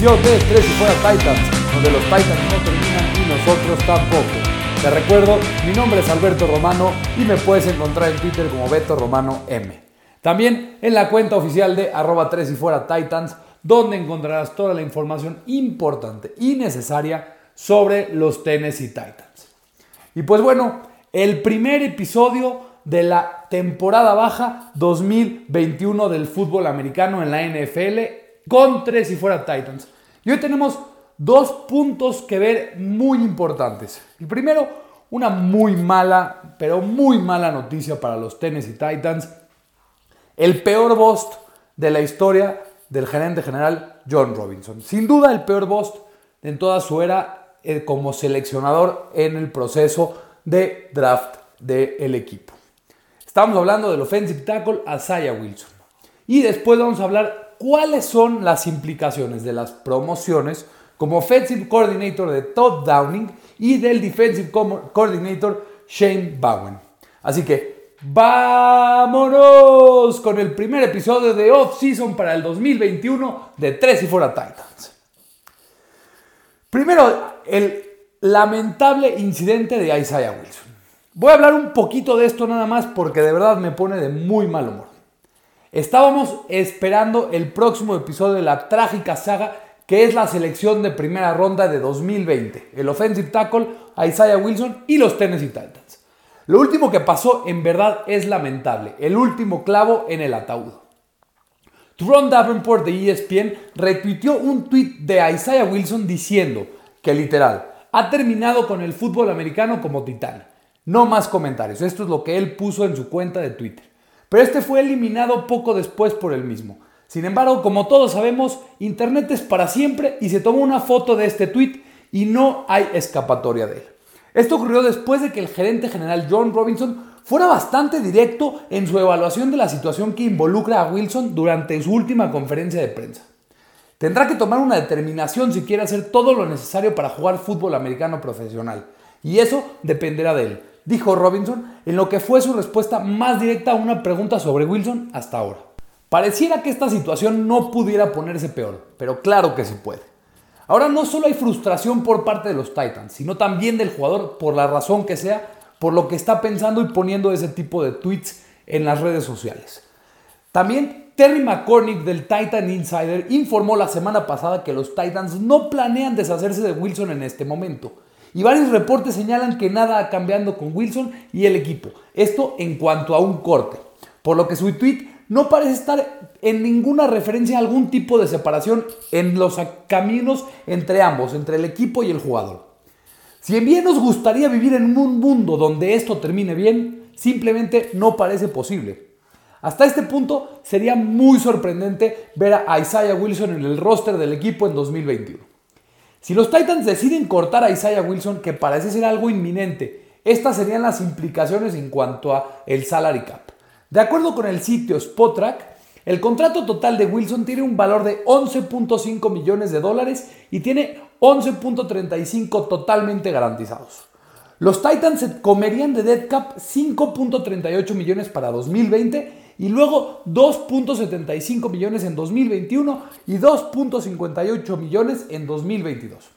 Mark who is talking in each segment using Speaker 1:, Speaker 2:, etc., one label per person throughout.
Speaker 1: edición de Tres y Fuera Titans, donde los Titans no terminan y nosotros tampoco. Te recuerdo, mi nombre es Alberto Romano y me puedes encontrar en Twitter como Beto Romano M. También en la cuenta oficial de arroba 3 y fuera Titans, donde encontrarás toda la información importante y necesaria sobre los Tennessee Titans. Y pues bueno, el primer episodio de la temporada baja 2021 del fútbol americano en la NFL con tres y fuera Titans. Y hoy tenemos dos puntos que ver muy importantes. El primero, una muy mala, pero muy mala noticia para los Tennessee Titans. El peor bust de la historia del gerente general John Robinson. Sin duda el peor bust en toda su era eh, como seleccionador en el proceso de draft del equipo. Estamos hablando del offensive tackle Isaiah Wilson. Y después vamos a hablar cuáles son las implicaciones de las promociones como offensive coordinator de Todd Downing y del defensive coordinator Shane Bowen. Así que vámonos con el primer episodio de Off Season para el 2021 de Tres y Fuera Titans. Primero, el lamentable incidente de Isaiah Wilson. Voy a hablar un poquito de esto nada más porque de verdad me pone de muy mal humor. Estábamos esperando el próximo episodio de la trágica saga que es la selección de primera ronda de 2020, el offensive tackle Isaiah Wilson y los Tennessee Titans. Lo último que pasó en verdad es lamentable, el último clavo en el ataúd. Tron Davenport de ESPN retuiteó un tweet de Isaiah Wilson diciendo que literal ha terminado con el fútbol americano como titán. No más comentarios. Esto es lo que él puso en su cuenta de Twitter. Pero este fue eliminado poco después por él mismo. Sin embargo, como todos sabemos, Internet es para siempre y se tomó una foto de este tweet y no hay escapatoria de él. Esto ocurrió después de que el gerente general John Robinson fuera bastante directo en su evaluación de la situación que involucra a Wilson durante su última conferencia de prensa. Tendrá que tomar una determinación si quiere hacer todo lo necesario para jugar fútbol americano profesional. Y eso dependerá de él dijo Robinson en lo que fue su respuesta más directa a una pregunta sobre Wilson hasta ahora. Pareciera que esta situación no pudiera ponerse peor, pero claro que se puede. Ahora no solo hay frustración por parte de los Titans, sino también del jugador por la razón que sea, por lo que está pensando y poniendo ese tipo de tweets en las redes sociales. También Terry McCormick del Titan Insider informó la semana pasada que los Titans no planean deshacerse de Wilson en este momento y varios reportes señalan que nada ha cambiado con Wilson y el equipo. Esto en cuanto a un corte. Por lo que su tweet no parece estar en ninguna referencia a algún tipo de separación en los caminos entre ambos, entre el equipo y el jugador. Si bien nos gustaría vivir en un mundo donde esto termine bien, simplemente no parece posible. Hasta este punto sería muy sorprendente ver a Isaiah Wilson en el roster del equipo en 2021. Si los Titans deciden cortar a Isaiah Wilson, que parece ser algo inminente, estas serían las implicaciones en cuanto a el salary cap. De acuerdo con el sitio Spotrack, el contrato total de Wilson tiene un valor de 11.5 millones de dólares y tiene 11.35 totalmente garantizados. Los Titans comerían de dead cap 5.38 millones para 2020 y luego 2.75 millones en 2021 y 2.58 millones en 2022.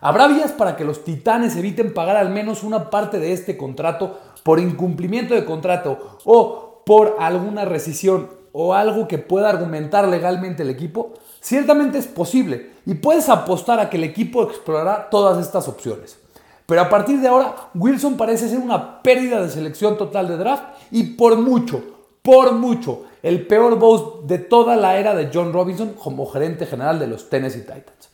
Speaker 1: Habrá vías para que los titanes eviten pagar al menos una parte de este contrato por incumplimiento de contrato o por alguna rescisión o algo que pueda argumentar legalmente el equipo. Ciertamente es posible y puedes apostar a que el equipo explorará todas estas opciones. Pero a partir de ahora, Wilson parece ser una pérdida de selección total de draft y por mucho, por mucho el peor boss de toda la era de John Robinson como gerente general de los Tennessee Titans.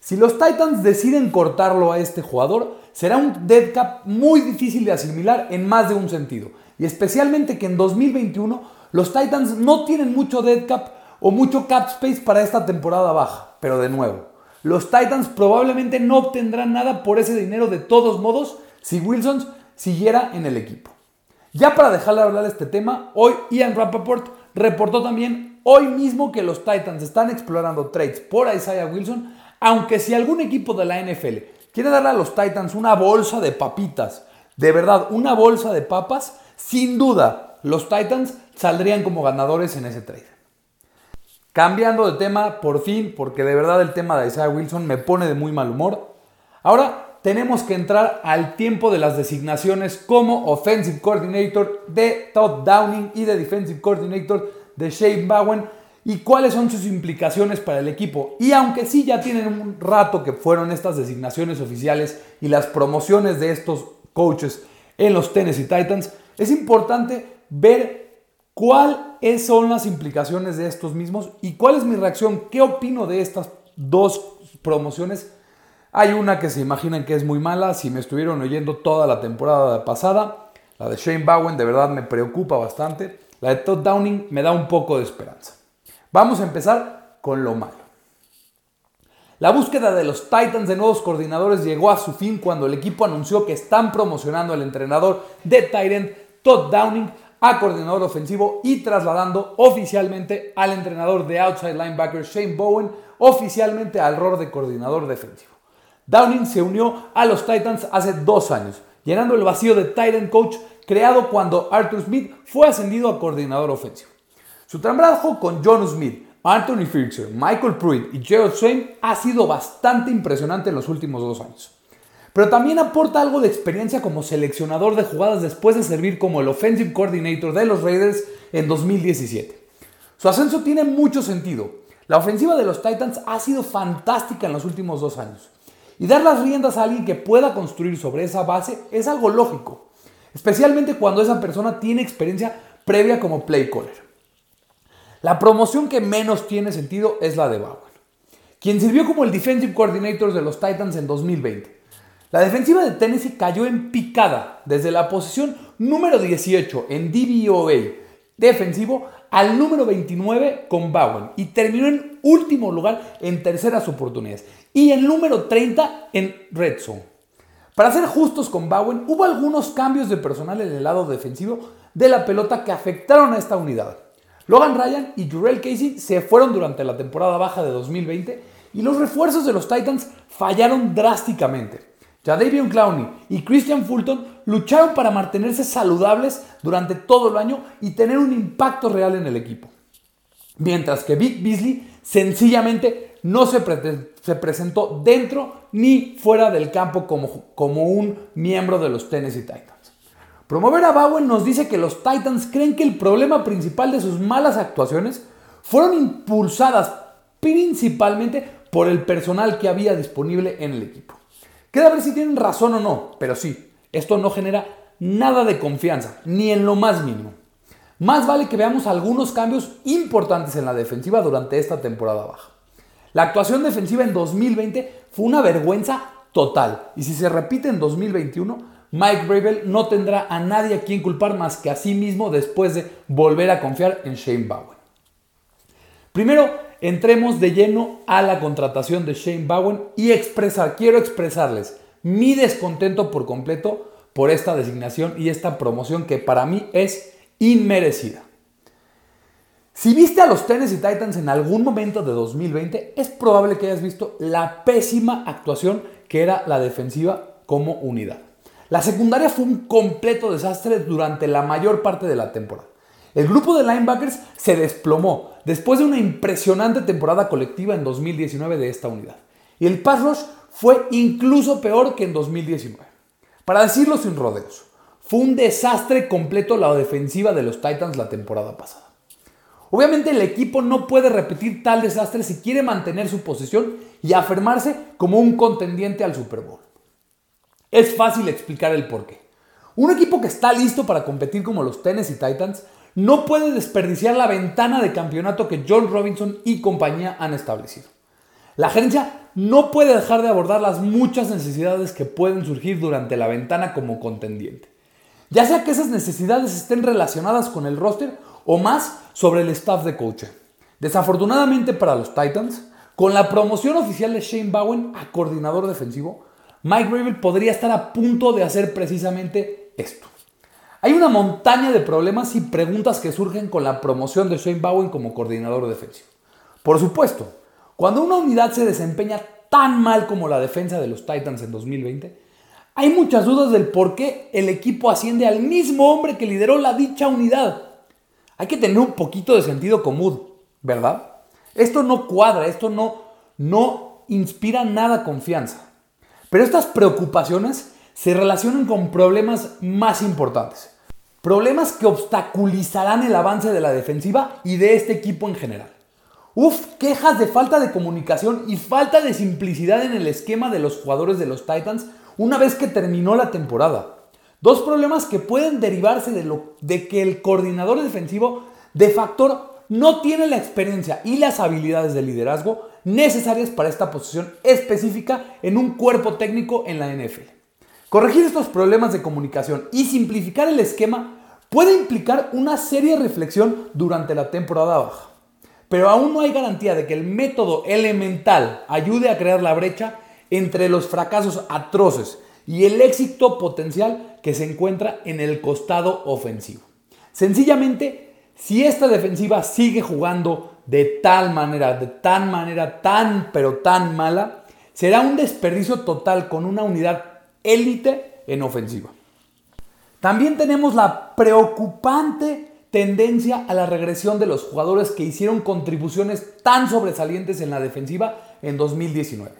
Speaker 1: Si los Titans deciden cortarlo a este jugador, será un dead cap muy difícil de asimilar en más de un sentido. Y especialmente que en 2021 los Titans no tienen mucho dead cap o mucho cap space para esta temporada baja. Pero de nuevo, los Titans probablemente no obtendrán nada por ese dinero de todos modos si Wilson siguiera en el equipo. Ya para dejarle hablar de este tema, hoy Ian Rappaport reportó también hoy mismo que los Titans están explorando trades por Isaiah Wilson, aunque si algún equipo de la NFL quiere darle a los Titans una bolsa de papitas, de verdad, una bolsa de papas, sin duda los Titans saldrían como ganadores en ese trade. Cambiando de tema por fin, porque de verdad el tema de Isaiah Wilson me pone de muy mal humor. Ahora tenemos que entrar al tiempo de las designaciones como Offensive Coordinator de Todd Downing y de Defensive Coordinator de Shane Bowen y cuáles son sus implicaciones para el equipo. Y aunque sí ya tienen un rato que fueron estas designaciones oficiales y las promociones de estos coaches en los Tennessee Titans, es importante ver cuáles son las implicaciones de estos mismos y cuál es mi reacción, qué opino de estas dos promociones. Hay una que se imaginan que es muy mala, si me estuvieron oyendo toda la temporada pasada, la de Shane Bowen de verdad me preocupa bastante, la de Todd Downing me da un poco de esperanza. Vamos a empezar con lo malo. La búsqueda de los Titans de nuevos coordinadores llegó a su fin cuando el equipo anunció que están promocionando al entrenador de Titan, Todd Downing, a coordinador ofensivo y trasladando oficialmente al entrenador de outside linebacker Shane Bowen oficialmente al rol de coordinador defensivo. Downing se unió a los Titans hace dos años, llenando el vacío de Titan coach creado cuando Arthur Smith fue ascendido a coordinador ofensivo. Su trabajo con John Smith, Anthony Fisher, Michael Pruitt y Gerald Swain ha sido bastante impresionante en los últimos dos años. Pero también aporta algo de experiencia como seleccionador de jugadas después de servir como el Offensive Coordinator de los Raiders en 2017. Su ascenso tiene mucho sentido. La ofensiva de los Titans ha sido fantástica en los últimos dos años. Y dar las riendas a alguien que pueda construir sobre esa base es algo lógico, especialmente cuando esa persona tiene experiencia previa como play caller. La promoción que menos tiene sentido es la de Bowen, quien sirvió como el Defensive Coordinator de los Titans en 2020. La defensiva de Tennessee cayó en picada desde la posición número 18 en DVOA defensivo al número 29 con Bowen y terminó en último lugar en terceras oportunidades y en número 30 en Red Zone. Para ser justos con Bowen, hubo algunos cambios de personal en el lado defensivo de la pelota que afectaron a esta unidad. Logan Ryan y Jurel Casey se fueron durante la temporada baja de 2020 y los refuerzos de los Titans fallaron drásticamente. Jadavion Clowney y Christian Fulton lucharon para mantenerse saludables durante todo el año y tener un impacto real en el equipo. Mientras que Vic Beasley sencillamente no se, se presentó dentro ni fuera del campo como, como un miembro de los Tennessee Titans. Promover a Bowen nos dice que los Titans creen que el problema principal de sus malas actuaciones fueron impulsadas principalmente por el personal que había disponible en el equipo. Queda ver si tienen razón o no, pero sí, esto no genera nada de confianza, ni en lo más mínimo. Más vale que veamos algunos cambios importantes en la defensiva durante esta temporada baja. La actuación defensiva en 2020 fue una vergüenza total y si se repite en 2021 Mike Bravel no tendrá a nadie a quien culpar más que a sí mismo después de volver a confiar en Shane Bowen. Primero, entremos de lleno a la contratación de Shane Bowen y quiero expresarles mi descontento por completo por esta designación y esta promoción que para mí es inmerecida. Si viste a los Tennessee Titans en algún momento de 2020, es probable que hayas visto la pésima actuación que era la defensiva como unidad. La secundaria fue un completo desastre durante la mayor parte de la temporada. El grupo de linebackers se desplomó después de una impresionante temporada colectiva en 2019 de esta unidad. Y el pass rush fue incluso peor que en 2019. Para decirlo sin rodeos, fue un desastre completo la defensiva de los Titans la temporada pasada. Obviamente el equipo no puede repetir tal desastre si quiere mantener su posición y afirmarse como un contendiente al Super Bowl. Es fácil explicar el porqué. Un equipo que está listo para competir como los Tennessee Titans no puede desperdiciar la ventana de campeonato que John Robinson y compañía han establecido. La gerencia no puede dejar de abordar las muchas necesidades que pueden surgir durante la ventana como contendiente. Ya sea que esas necesidades estén relacionadas con el roster o más sobre el staff de coaching. Desafortunadamente para los Titans, con la promoción oficial de Shane Bowen a coordinador defensivo, Mike Gravel podría estar a punto de hacer precisamente esto. Hay una montaña de problemas y preguntas que surgen con la promoción de Shane Bowen como coordinador defensivo. Por supuesto, cuando una unidad se desempeña tan mal como la defensa de los Titans en 2020, hay muchas dudas del por qué el equipo asciende al mismo hombre que lideró la dicha unidad. Hay que tener un poquito de sentido común, ¿verdad? Esto no cuadra, esto no, no inspira nada confianza. Pero estas preocupaciones se relacionan con problemas más importantes. Problemas que obstaculizarán el avance de la defensiva y de este equipo en general. Uf, quejas de falta de comunicación y falta de simplicidad en el esquema de los jugadores de los Titans una vez que terminó la temporada. Dos problemas que pueden derivarse de, lo, de que el coordinador defensivo de factor no tiene la experiencia y las habilidades de liderazgo necesarias para esta posición específica en un cuerpo técnico en la NFL. Corregir estos problemas de comunicación y simplificar el esquema puede implicar una seria reflexión durante la temporada baja. Pero aún no hay garantía de que el método elemental ayude a crear la brecha entre los fracasos atroces y el éxito potencial que se encuentra en el costado ofensivo. Sencillamente, si esta defensiva sigue jugando de tal manera, de tan manera, tan pero tan mala, será un desperdicio total con una unidad élite en ofensiva. También tenemos la preocupante tendencia a la regresión de los jugadores que hicieron contribuciones tan sobresalientes en la defensiva en 2019.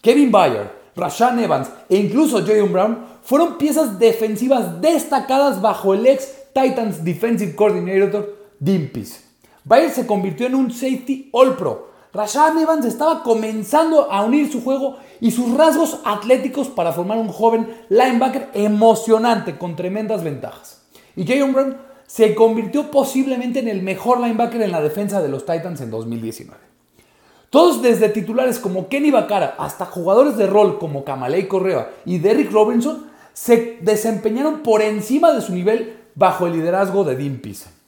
Speaker 1: Kevin Bayer, Rashan Evans e incluso Jalen Brown fueron piezas defensivas destacadas bajo el ex Titans Defensive Coordinator Dean Pease. Bayer se convirtió en un safety all pro Rashan Evans estaba comenzando a unir su juego y sus rasgos atléticos para formar un joven linebacker emocionante con tremendas ventajas. Y Jayon Brown se convirtió posiblemente en el mejor linebacker en la defensa de los Titans en 2019. Todos desde titulares como Kenny Bacara hasta jugadores de rol como Kamalei Correa y Derrick Robinson se desempeñaron por encima de su nivel bajo el liderazgo de Dean Pease.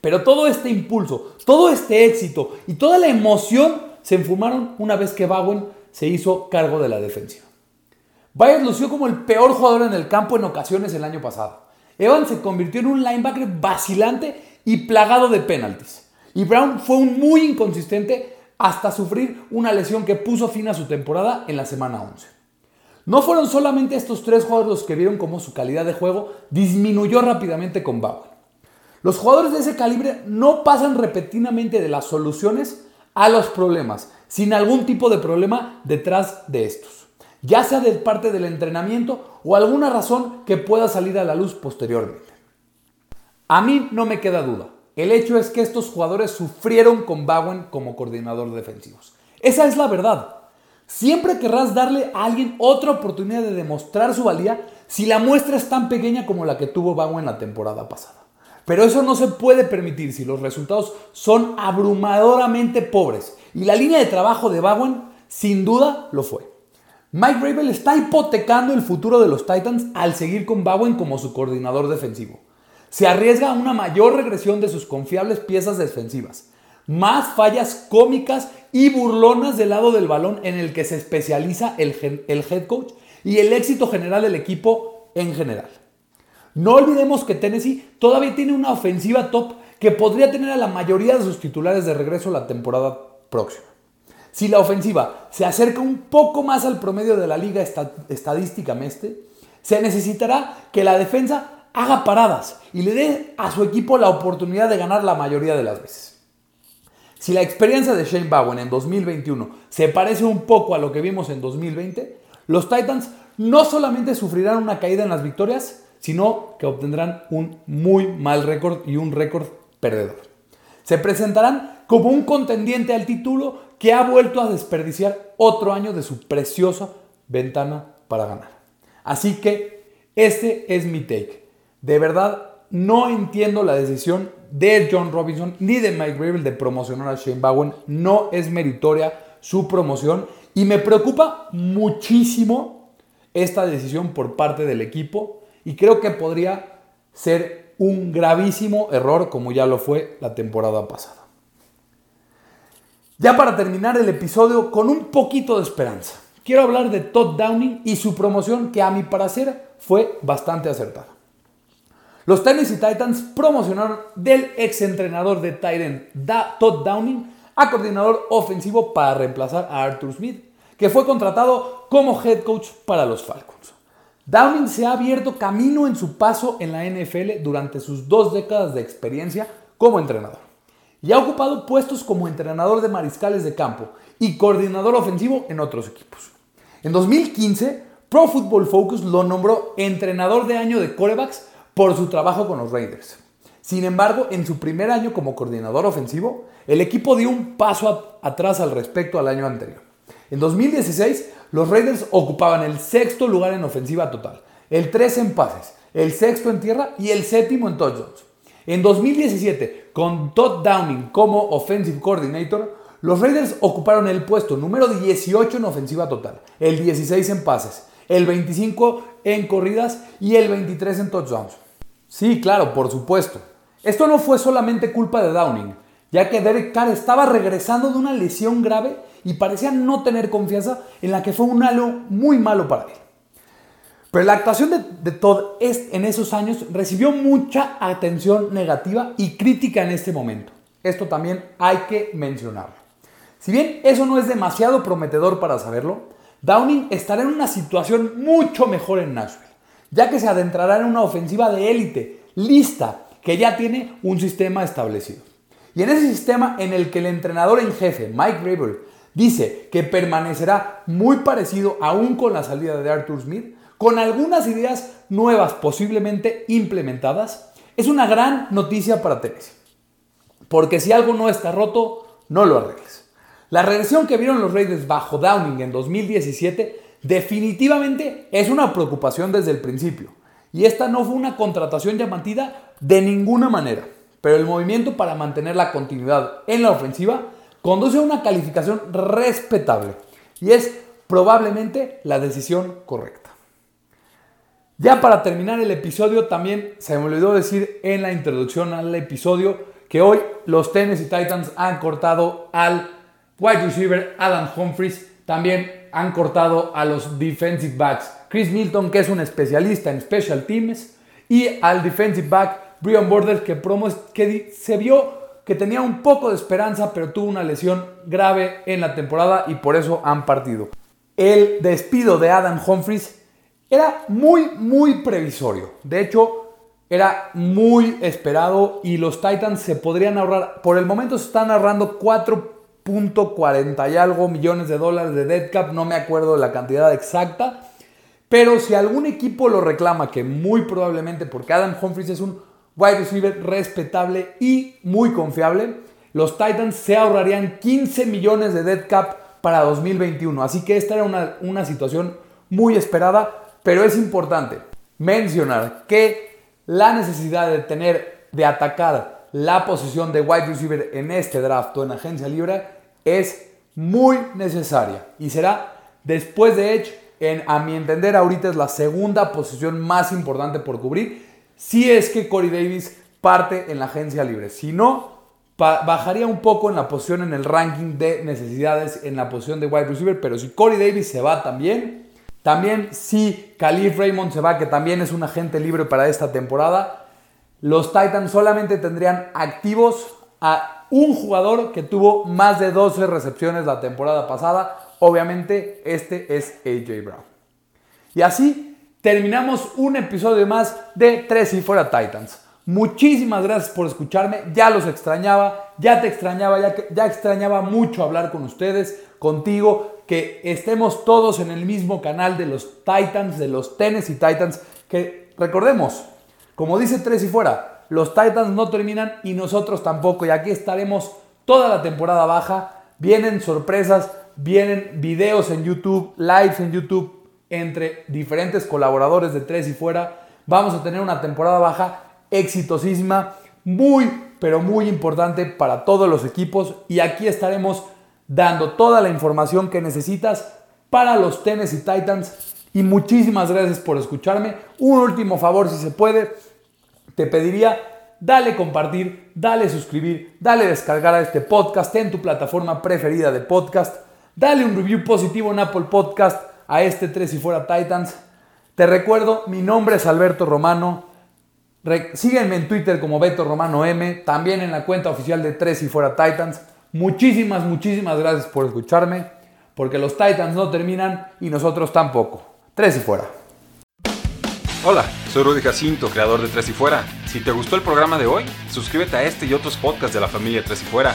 Speaker 1: Pero todo este impulso, todo este éxito y toda la emoción se enfumaron una vez que Bowen se hizo cargo de la defensiva. Byers lució como el peor jugador en el campo en ocasiones el año pasado. Evans se convirtió en un linebacker vacilante y plagado de penalties. Y Brown fue un muy inconsistente hasta sufrir una lesión que puso fin a su temporada en la semana 11. No fueron solamente estos tres jugadores los que vieron cómo su calidad de juego disminuyó rápidamente con Bowen. Los jugadores de ese calibre no pasan repetidamente de las soluciones a los problemas, sin algún tipo de problema detrás de estos, ya sea de parte del entrenamiento o alguna razón que pueda salir a la luz posteriormente. A mí no me queda duda, el hecho es que estos jugadores sufrieron con Bowen como coordinador defensivos. Esa es la verdad. Siempre querrás darle a alguien otra oportunidad de demostrar su valía si la muestra es tan pequeña como la que tuvo Bowen la temporada pasada. Pero eso no se puede permitir si los resultados son abrumadoramente pobres. Y la línea de trabajo de Bowen sin duda lo fue. Mike Rabel está hipotecando el futuro de los Titans al seguir con Bowen como su coordinador defensivo. Se arriesga a una mayor regresión de sus confiables piezas defensivas, más fallas cómicas y burlonas del lado del balón en el que se especializa el, el head coach y el éxito general del equipo en general. No olvidemos que Tennessee todavía tiene una ofensiva top que podría tener a la mayoría de sus titulares de regreso la temporada próxima. Si la ofensiva se acerca un poco más al promedio de la liga estadísticamente, se necesitará que la defensa haga paradas y le dé a su equipo la oportunidad de ganar la mayoría de las veces. Si la experiencia de Shane Bowen en 2021 se parece un poco a lo que vimos en 2020, los Titans no solamente sufrirán una caída en las victorias, sino que obtendrán un muy mal récord y un récord perdedor. Se presentarán como un contendiente al título que ha vuelto a desperdiciar otro año de su preciosa ventana para ganar. Así que este es mi take. De verdad, no entiendo la decisión de John Robinson ni de Mike Gravel de promocionar a Shane Bowen. No es meritoria su promoción y me preocupa muchísimo esta decisión por parte del equipo y creo que podría ser un gravísimo error como ya lo fue la temporada pasada. Ya para terminar el episodio con un poquito de esperanza, quiero hablar de Todd Downing y su promoción que a mi parecer fue bastante acertada. Los Tennessee Titans promocionaron del exentrenador de Titan Todd Downing a coordinador ofensivo para reemplazar a Arthur Smith, que fue contratado como head coach para los Falcons. Downing se ha abierto camino en su paso en la NFL durante sus dos décadas de experiencia como entrenador. y ha ocupado puestos como entrenador de mariscales de campo y coordinador ofensivo en otros equipos. En 2015, Pro Football Focus lo nombró entrenador de año de corebacks por su trabajo con los Raiders. Sin embargo, en su primer año como coordinador ofensivo, el equipo dio un paso atrás al respecto al año anterior. En 2016, los Raiders ocupaban el sexto lugar en ofensiva total, el 3 en pases, el sexto en tierra y el séptimo en touchdowns. En 2017, con Todd Downing como offensive coordinator, los Raiders ocuparon el puesto número 18 en ofensiva total, el 16 en pases, el 25 en corridas y el 23 en touchdowns. Sí, claro, por supuesto. Esto no fue solamente culpa de Downing, ya que Derek Carr estaba regresando de una lesión grave y parecía no tener confianza en la que fue un halo muy malo para él. Pero la actuación de, Todd en esos años recibió mucha atención negativa y crítica en este momento. Esto también hay que mencionarlo. Si bien eso no es demasiado prometedor para saberlo, Downing estará en una situación mucho mejor en Nashville, ya que se adentrará en una ofensiva de élite, lista, que ya tiene un sistema establecido. Y en ese sistema en el que el entrenador en jefe, Mike Rabel, dice que permanecerá muy parecido aún con la salida de Arthur Smith, con algunas ideas nuevas posiblemente implementadas, es una gran noticia para Tennessee. Porque si algo no está roto, no lo arregles. La regresión que vieron los Raiders bajo Downing en 2017 definitivamente es una preocupación desde el principio. Y esta no fue una contratación llamativa de ninguna manera. Pero el movimiento para mantener la continuidad en la ofensiva conduce a una calificación respetable. Y es probablemente la decisión correcta. Ya para terminar el episodio, también se me olvidó decir en la introducción al episodio que hoy los Tennessee Titans han cortado al wide receiver Adam Humphries, también han cortado a los defensive backs Chris Milton, que es un especialista en special teams, y al defensive back Brian Borders, que, que se vio que tenía un poco de esperanza, pero tuvo una lesión grave en la temporada y por eso han partido. El despido de Adam Humphries era muy, muy previsorio. De hecho, era muy esperado y los Titans se podrían ahorrar, por el momento se están ahorrando 4.40 y algo millones de dólares de dead cap, no me acuerdo la cantidad exacta, pero si algún equipo lo reclama, que muy probablemente porque Adam Humphries es un wide receiver respetable y muy confiable, los Titans se ahorrarían 15 millones de dead cap para 2021. Así que esta era una, una situación muy esperada pero es importante mencionar que la necesidad de tener, de atacar la posición de wide receiver en este draft o en agencia libre es muy necesaria y será después de Edge, en, a mi entender ahorita es la segunda posición más importante por cubrir si es que Corey Davis parte en la agencia libre. Si no, bajaría un poco en la posición en el ranking de necesidades en la posición de wide receiver, pero si Corey Davis se va también, también si Khalif Raymond se va, que también es un agente libre para esta temporada, los Titans solamente tendrían activos a un jugador que tuvo más de 12 recepciones la temporada pasada. Obviamente este es AJ Brown. Y así terminamos un episodio más de Tres y Fuera Titans. Muchísimas gracias por escucharme. Ya los extrañaba, ya te extrañaba, ya, ya extrañaba mucho hablar con ustedes, contigo que estemos todos en el mismo canal de los Titans, de los Tennessee Titans, que recordemos, como dice Tres y fuera, los Titans no terminan y nosotros tampoco, y aquí estaremos toda la temporada baja, vienen sorpresas, vienen videos en YouTube, lives en YouTube entre diferentes colaboradores de Tres y fuera, vamos a tener una temporada baja exitosísima, muy, pero muy importante para todos los equipos, y aquí estaremos dando toda la información que necesitas para los Tennessee Titans. Y muchísimas gracias por escucharme. Un último favor, si se puede, te pediría, dale compartir, dale suscribir, dale descargar a este podcast en tu plataforma preferida de podcast. Dale un review positivo en Apple Podcast a este 3 y fuera Titans. Te recuerdo, mi nombre es Alberto Romano. sígueme en Twitter como Beto Romano M, también en la cuenta oficial de 3 y fuera Titans. Muchísimas, muchísimas gracias por escucharme, porque los Titans no terminan y nosotros tampoco. Tres y fuera.
Speaker 2: Hola, soy Rudy Jacinto, creador de Tres y Fuera. Si te gustó el programa de hoy, suscríbete a este y otros podcasts de la familia Tres y Fuera.